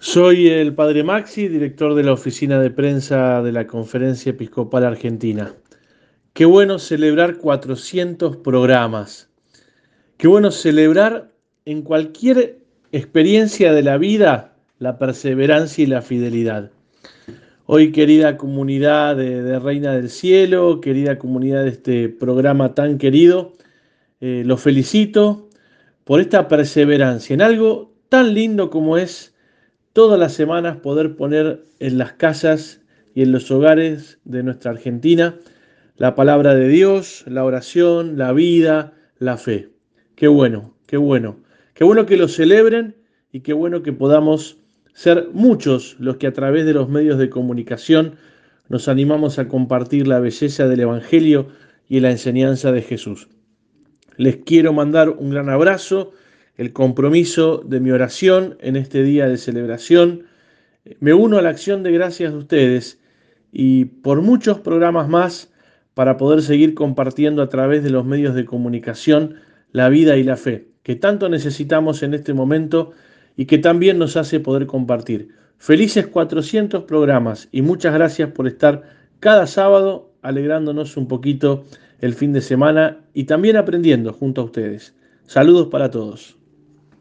Soy el Padre Maxi, director de la oficina de prensa de la Conferencia Episcopal Argentina. Qué bueno celebrar 400 programas. Qué bueno celebrar en cualquier experiencia de la vida la perseverancia y la fidelidad. Hoy, querida comunidad de, Reina del Cielo, querida comunidad de este programa tan querido, eh, los felicito por esta perseverancia en algo tan lindo como es todas las semanas poder poner en las casas y en los hogares de nuestra Argentina la palabra de Dios, la oración, la vida, la fe. Qué bueno, qué bueno. Qué bueno que lo celebren y qué bueno que podamos ser muchos los que a través de los medios de comunicación nos animamos a compartir la belleza del Evangelio y la enseñanza de Jesús. Les quiero mandar un gran abrazo el compromiso de mi oración en este día de celebración. Me uno a la acción de gracias de ustedes y por muchos programas más para poder seguir compartiendo a través de los medios de comunicación la vida y la fe, que tanto necesitamos en este momento y que también nos hace poder compartir. Felices 400 programas y muchas gracias por estar cada sábado alegrándonos un poquito el fin de semana y también aprendiendo junto a ustedes. Saludos para todos.